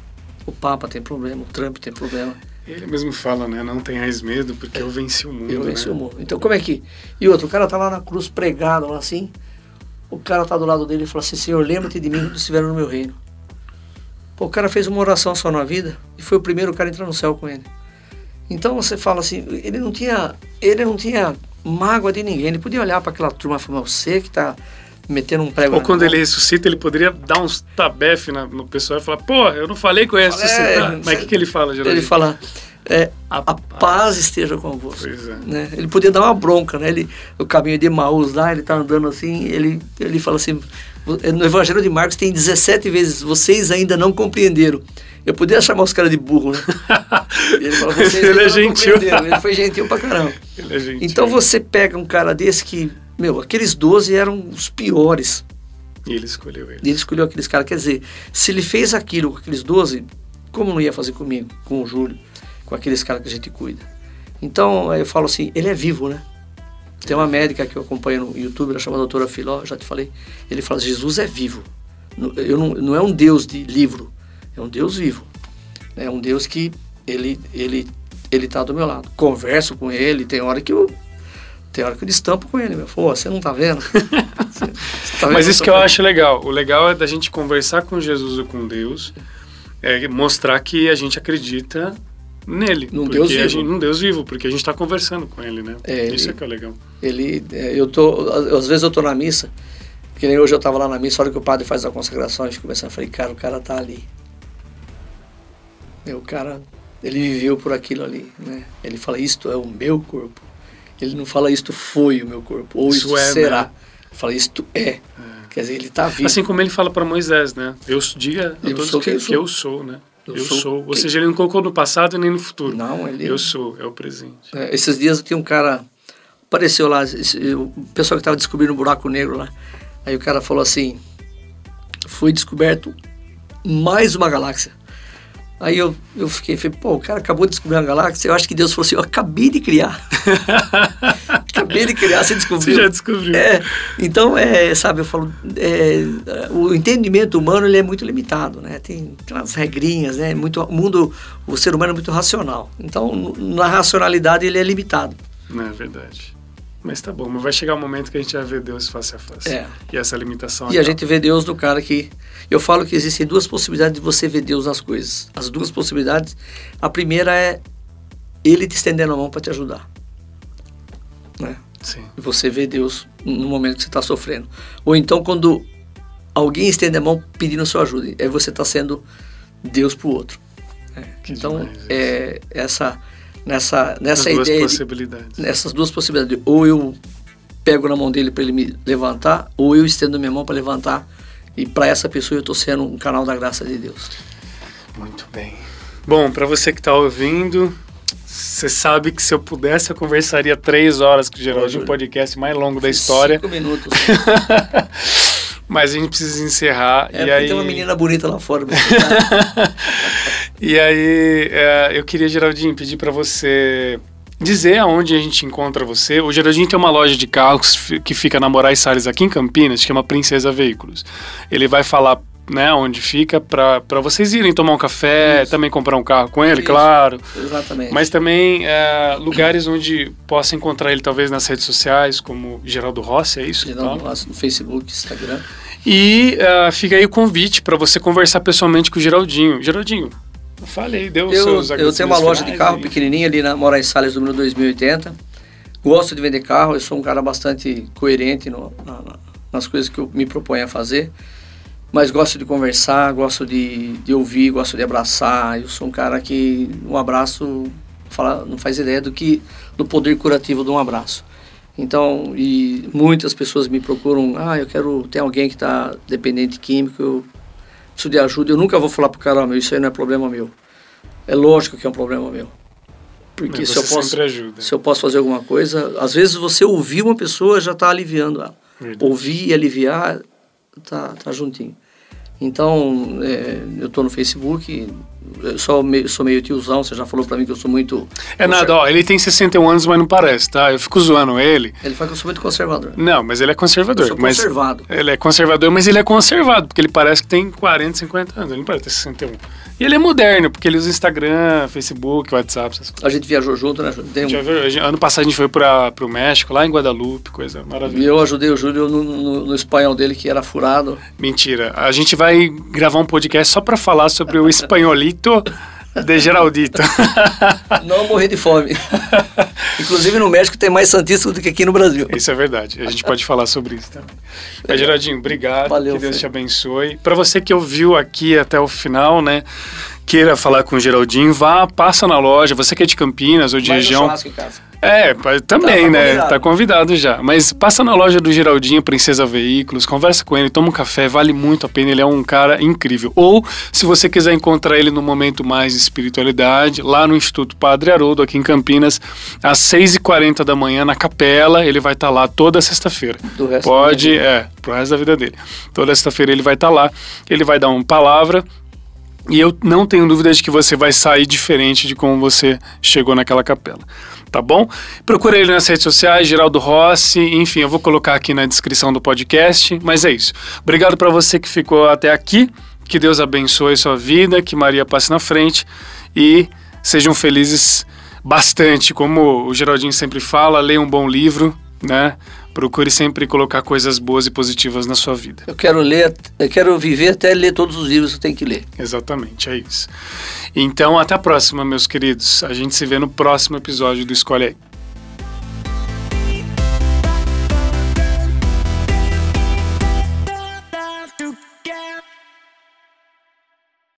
O Papa tem problema, o Trump tem problema. Ele mesmo fala, né? Não tenhais medo, porque é, eu venci o mundo. Eu venci né? o mundo. Então, como é que. E outro, o cara tá lá na cruz pregado, lá assim. O cara tá do lado dele e fala assim: Senhor, lembra-te de mim quando estiveram no meu reino. Pô, o cara fez uma oração só na vida e foi o primeiro cara a entrar no céu com ele. Então você fala assim, ele não tinha, ele não tinha mágoa de ninguém. Ele podia olhar para aquela turma e falar, você que está metendo um prego. Ou quando mão. ele ressuscita, ele poderia dar uns tabefe no pessoal e falar, pô, eu não falei que eu ia ressuscitar. É, Mas o que, que ele fala, geralmente? Ele fala, é, a, a, paz esteja convosco. É. Né? Ele podia dar uma bronca, né? Ele, o caminho de Maús lá, ele está andando assim, ele, ele fala assim, no Evangelho de Marcos tem 17 vezes, vocês ainda não compreenderam. Eu podia chamar os caras de burro, né? <laughs> ele falou, vocês ele é gentil. Ele foi gentil pra caramba. <laughs> Ele é gentil. Então você pega um cara desse que, meu, aqueles 12 eram os piores. E ele escolheu eles. Ele escolheu aqueles caras. Quer dizer, se ele fez aquilo com aqueles 12, como não ia fazer comigo, com o Júlio, com aqueles caras que a gente cuida? Então eu falo assim, ele é vivo, né? Tem uma médica que eu acompanho no YouTube, ela chama doutora Filó, já te falei. Ele fala: Jesus é vivo. Eu não, não é um Deus de livro, é um Deus vivo. É um Deus que ele ele ele está do meu lado. Converso com ele, tem hora que eu tem hora que eu destampo com ele, meu. Pô, você não tá vendo? <laughs> Tá vendo Mas isso que eu acho legal. O legal é da gente conversar com Jesus ou com Deus, é mostrar que a gente acredita nele. Num Deus vivo. Gente, num Deus vivo, porque a gente está conversando com ele, né? É, Isso ele, é que é legal. Ele, é, eu tô, às vezes eu tô na missa, que nem hoje eu estava lá na missa, a hora que o padre faz a consagração, eu fico pensando, falei, cara, o cara tá ali. O cara, ele viveu por aquilo ali, né? Ele fala, isto é o meu corpo. Ele não fala, isto foi o meu corpo, ou isso, é, será. Né? Ele fala, isto é. é. Quer dizer, ele está vivo. Assim como ele fala para Moisés, né? Eu diga a eu todos que, que, eu sou, né? Eu, eu sou. sou. Ou seja, ele não colocou no passado nem no futuro. Não, ele. Eu sou, é o presente. É, esses dias tinha um cara. Apareceu lá, esse, o pessoal que estava descobrindo o um buraco negro lá. Aí o cara falou assim: foi descoberto mais uma galáxia. Aí eu, eu fiquei, falei, pô, o cara acabou de descobrir uma galáxia. Eu acho que Deus falou assim: eu acabei de criar. <laughs> acabei de criar, você descobriu. Você já descobriu. É, então, é, sabe, eu falo, é, o entendimento humano ele é muito limitado, né? Tem, umas regrinhas, né? Muito, o mundo, o ser humano é muito racional. Então, na racionalidade ele é limitado. Não é verdade. Mas tá bom, mas vai chegar um momento que a gente vai ver Deus face a face. É. E essa limitação. E acaba. a gente vê Deus no cara que. Eu falo que existem duas possibilidades de você ver Deus nas coisas. As duas possibilidades. A primeira é ele te estendendo a mão para te ajudar. Né? Sim. E você vê Deus no momento que você está sofrendo. Ou então quando alguém estende a mão pedindo sua ajuda. Aí você está sendo Deus para o outro. É. Então, é, essa nessa, nessa duas ideia. Possibilidades. De, nessas duas possibilidades. Ou eu pego na mão dele para ele me levantar, ou eu estendo minha mão para levantar. E para essa pessoa eu estou sendo um canal da graça de Deus. Muito bem. Bom, para você que está ouvindo, você sabe que se eu pudesse eu conversaria três horas com o Geraldo, um podcast mais longo da história. Cinco minutos. <laughs> Mas a gente precisa encerrar. É, e aí... tem uma menina bonita lá fora. <laughs> e aí, é, eu queria, Geraldinho, pedir para você dizer aonde a gente encontra você. O Geraldinho tem uma loja de carros que fica na Moraes Salles aqui em Campinas, que chama Princesa Veículos. Ele vai falar né, onde fica para vocês irem tomar um café, Isso. também comprar um carro com ele, Isso. claro. Exatamente. Mas também é, lugares onde possa encontrar ele talvez nas redes sociais, como Geraldo Rossi, é isso? Geraldo Rossi, no Facebook, Instagram. E uh, fica aí o convite para você conversar pessoalmente com o Geraldinho. Geraldinho, fale aí, deu eu, seus Eu tenho uma loja de carro pequenininha ali na Moraes Salles, número 2080. Gosto de vender carro, eu sou um cara bastante coerente no, na, nas coisas que eu me proponho a fazer mas gosto de conversar, gosto de, de ouvir, gosto de abraçar. Eu sou um cara que um abraço fala, não faz ideia do que do poder curativo de um abraço. Então, e muitas pessoas me procuram, ah, eu quero, tem alguém que está dependente químico, eu preciso de ajuda. Eu nunca vou falar pro cara, oh, meu, isso aí não é problema meu. É lógico que é um problema meu. Porque se eu, posso, se eu posso fazer alguma coisa, às vezes você ouvir uma pessoa já está aliviando ela. Verdade. Ouvir e aliviar tá, tá juntinho. Então, é, eu tô no Facebook, eu sou meio, sou meio tiozão, você já falou para mim que eu sou muito... É nada, ó, ele tem 61 anos, mas não parece, tá? Eu fico zoando ele. Ele fala que eu sou muito conservador. Não, mas ele é conservador. Eu sou conservado. ele é conservador, mas ele é conservado, porque ele parece que tem 40, 50 anos, ele não parece ter 61. E ele é moderno, porque ele usa Instagram, Facebook, WhatsApp, essas coisas. A gente viajou junto, né? Tem um... ano passado a gente foi para o México, lá em Guadalupe, coisa maravilhosa. E eu ajudei o Júlio no, no, no, espanhol dele, que era furado. Mentira. A gente vai gravar um podcast só para falar sobre o espanholito de Geraldito. <laughs> Não morrer de fome. Inclusive no México tem mais santista do que aqui no Brasil. Isso é verdade. A gente pode falar sobre isso também. Mas, Geraldinho, obrigado. Valeu, que Deus filho. te abençoe. Para você que ouviu aqui até o final, né? Queira falar com o Geraldinho, vá, passa na loja. Você que é de Campinas ou de Vai região. Em casa. É, também, tá, tá né? Convidado. Tá convidado já. Mas passa na loja do Geraldinho, Princesa Veículos, conversa com ele, toma um café, vale muito a pena, ele é um cara incrível. Ou, se você quiser encontrar ele no momento mais de espiritualidade, lá no Instituto Padre Haroldo, aqui em Campinas, às 6h40 da manhã, na capela, ele vai estar tá lá toda sexta-feira. Pode, é, pro resto da vida dele. Toda sexta-feira ele vai estar tá lá, ele vai dar uma palavra, e eu não tenho dúvida de que você vai sair diferente de como você chegou naquela capela tá bom? Procure ele nas redes sociais, Geraldo Rossi, enfim, eu vou colocar aqui na descrição do podcast, mas é isso. Obrigado para você que ficou até aqui, que Deus abençoe sua vida, que Maria passe na frente e sejam felizes bastante, como o Geraldinho sempre fala, leia um bom livro, né? Procure sempre colocar coisas boas e positivas na sua vida. Eu quero ler, eu quero viver até ler todos os livros que eu tenho que ler. Exatamente, é isso. Então, até a próxima, meus queridos. A gente se vê no próximo episódio do Escolhe Aí.